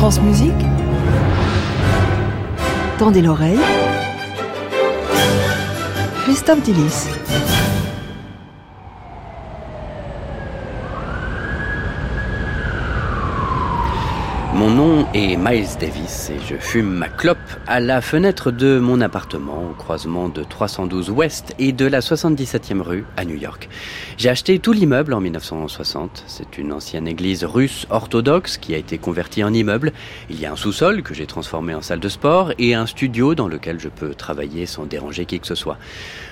France Musique. Tendez l'oreille. Christophe Dillis. Mon nom est Miles Davis et je fume ma clope à la fenêtre de mon appartement au croisement de 312 Ouest et de la 77e rue à New York. J'ai acheté tout l'immeuble en 1960. C'est une ancienne église russe orthodoxe qui a été convertie en immeuble. Il y a un sous-sol que j'ai transformé en salle de sport et un studio dans lequel je peux travailler sans déranger qui que ce soit.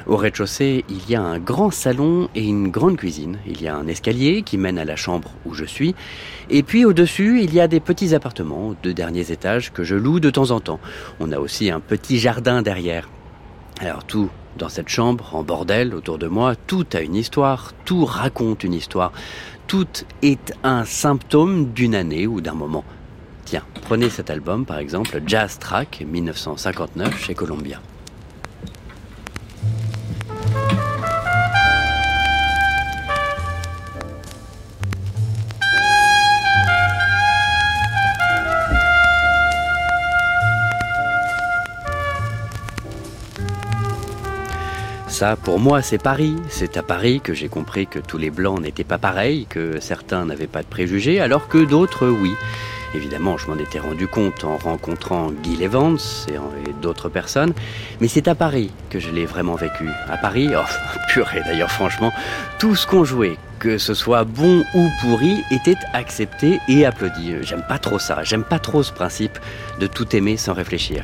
Au rez-de-chaussée, il y a un grand salon et une grande cuisine. Il y a un escalier qui mène à la chambre où je suis. Et puis au-dessus, il y a des petits appartements, deux derniers étages que je loue de temps en temps. On a aussi un petit jardin derrière. Alors tout dans cette chambre, en bordel, autour de moi, tout a une histoire, tout raconte une histoire, tout est un symptôme d'une année ou d'un moment. Tiens, prenez cet album par exemple, Jazz Track 1959 chez Columbia. Ça, pour moi, c'est Paris. C'est à Paris que j'ai compris que tous les blancs n'étaient pas pareils, que certains n'avaient pas de préjugés, alors que d'autres, oui. Évidemment, je m'en étais rendu compte en rencontrant Guy Evans et, d'autres personnes, mais c'est à Paris que je l'ai vraiment vécu. À Paris, oh, purée d'ailleurs, franchement, tout ce qu'on jouait, que ce soit bon ou pourri, était accepté et applaudi. J'aime pas trop ça, j'aime pas trop ce principe de tout aimer sans réfléchir.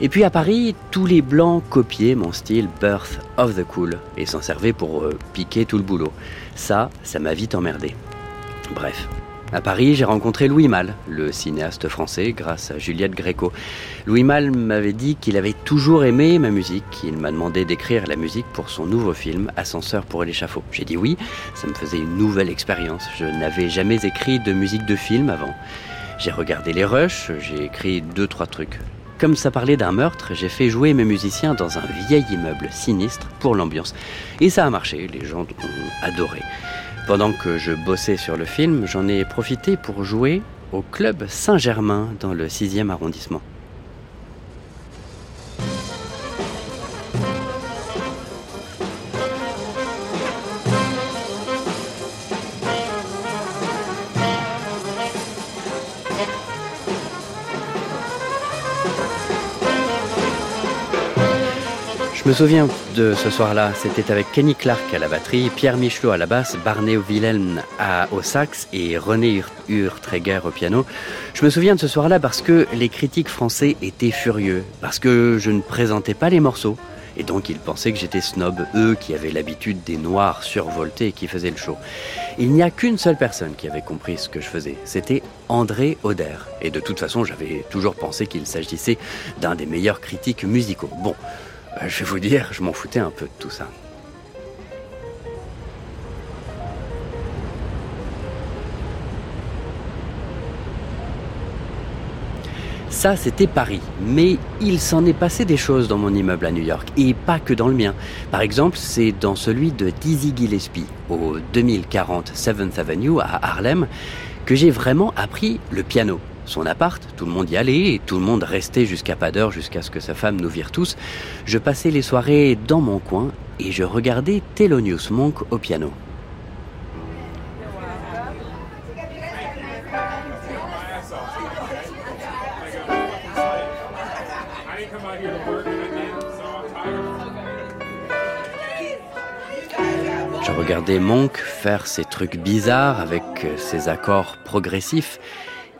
Et puis à Paris, tous les blancs copiaient mon style Birth of the Cool et s'en servaient pour euh, piquer tout le boulot. Ça, ça m'a vite emmerdé. Bref. À Paris, j'ai rencontré Louis Malle, le cinéaste français, grâce à Juliette Gréco. Louis Malle m'avait dit qu'il avait toujours aimé ma musique. Il m'a demandé d'écrire la musique pour son nouveau film, Ascenseur pour l'échafaud. J'ai dit oui, ça me faisait une nouvelle expérience. Je n'avais jamais écrit de musique de film avant. J'ai regardé les rushs, j'ai écrit deux, trois trucs. Comme ça parlait d'un meurtre, j'ai fait jouer mes musiciens dans un vieil immeuble sinistre pour l'ambiance. Et ça a marché, les gens ont adoré. Pendant que je bossais sur le film, j'en ai profité pour jouer au club Saint-Germain dans le 6e arrondissement. Je me souviens de ce soir-là, c'était avec Kenny Clark à la batterie, Pierre Michelot à la basse, Barney Villen au sax et René Urtreger au piano. Je me souviens de ce soir-là parce que les critiques français étaient furieux, parce que je ne présentais pas les morceaux. Et donc ils pensaient que j'étais snob, eux qui avaient l'habitude des noirs survoltés qui faisaient le show. Il n'y a qu'une seule personne qui avait compris ce que je faisais, c'était André Oder. Et de toute façon, j'avais toujours pensé qu'il s'agissait d'un des meilleurs critiques musicaux. Bon, euh, je vais vous dire, je m'en foutais un peu de tout ça. Ça, c'était Paris. Mais il s'en est passé des choses dans mon immeuble à New York. Et pas que dans le mien. Par exemple, c'est dans celui de Dizzy Gillespie, au 2040 7th Avenue à Harlem, que j'ai vraiment appris le piano son appart, tout le monde y allait et tout le monde restait jusqu'à pas d'heure jusqu'à ce que sa femme nous vire tous. Je passais les soirées dans mon coin et je regardais Thelonious Monk au piano. Je regardais Monk faire ses trucs bizarres avec ses accords progressifs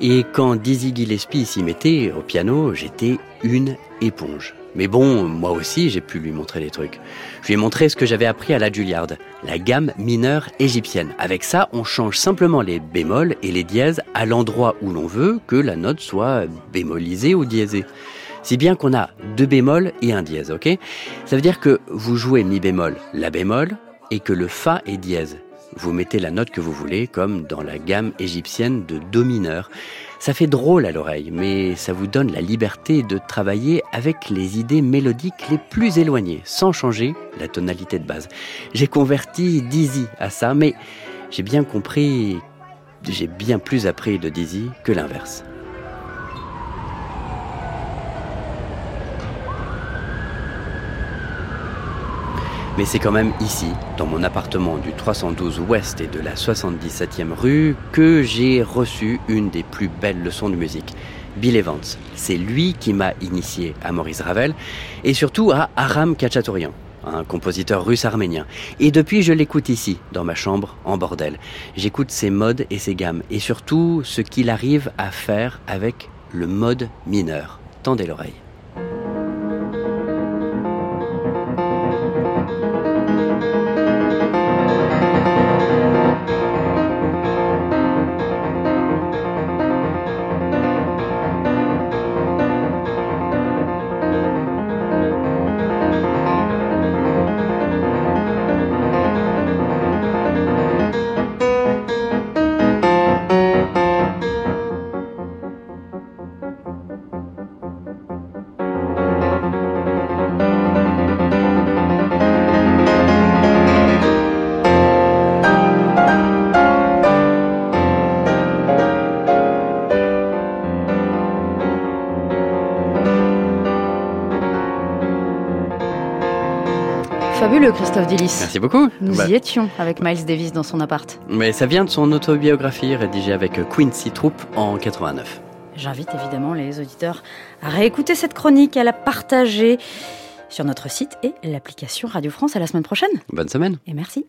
et quand Dizzy Gillespie s'y mettait au piano, j'étais une éponge. Mais bon, moi aussi, j'ai pu lui montrer des trucs. Je lui ai montré ce que j'avais appris à la Juilliard, la gamme mineure égyptienne. Avec ça, on change simplement les bémols et les dièses à l'endroit où l'on veut que la note soit bémolisée ou diésée. Si bien qu'on a deux bémols et un dièse, ok? Ça veut dire que vous jouez mi bémol, la bémol, et que le fa est dièse. Vous mettez la note que vous voulez, comme dans la gamme égyptienne de Do mineur. Ça fait drôle à l'oreille, mais ça vous donne la liberté de travailler avec les idées mélodiques les plus éloignées, sans changer la tonalité de base. J'ai converti Dizzy à ça, mais j'ai bien compris, j'ai bien plus appris de Dizzy que l'inverse. Mais c'est quand même ici, dans mon appartement du 312 Ouest et de la 77e rue, que j'ai reçu une des plus belles leçons de musique. Bill Evans. C'est lui qui m'a initié à Maurice Ravel et surtout à Aram Kachatourian, un compositeur russe arménien. Et depuis, je l'écoute ici, dans ma chambre, en bordel. J'écoute ses modes et ses gammes et surtout ce qu'il arrive à faire avec le mode mineur. Tendez l'oreille. Fabuleux, Christophe Dillis. Merci beaucoup. Nous Bah, y étions avec Miles Davis dans son appart. Mais ça vient de son autobiographie rédigée avec Quincy Troop en 89. J'invite évidemment les auditeurs à réécouter cette chronique, à la partager sur notre site et l'application Radio France. À la semaine prochaine. Bonne semaine. Et merci.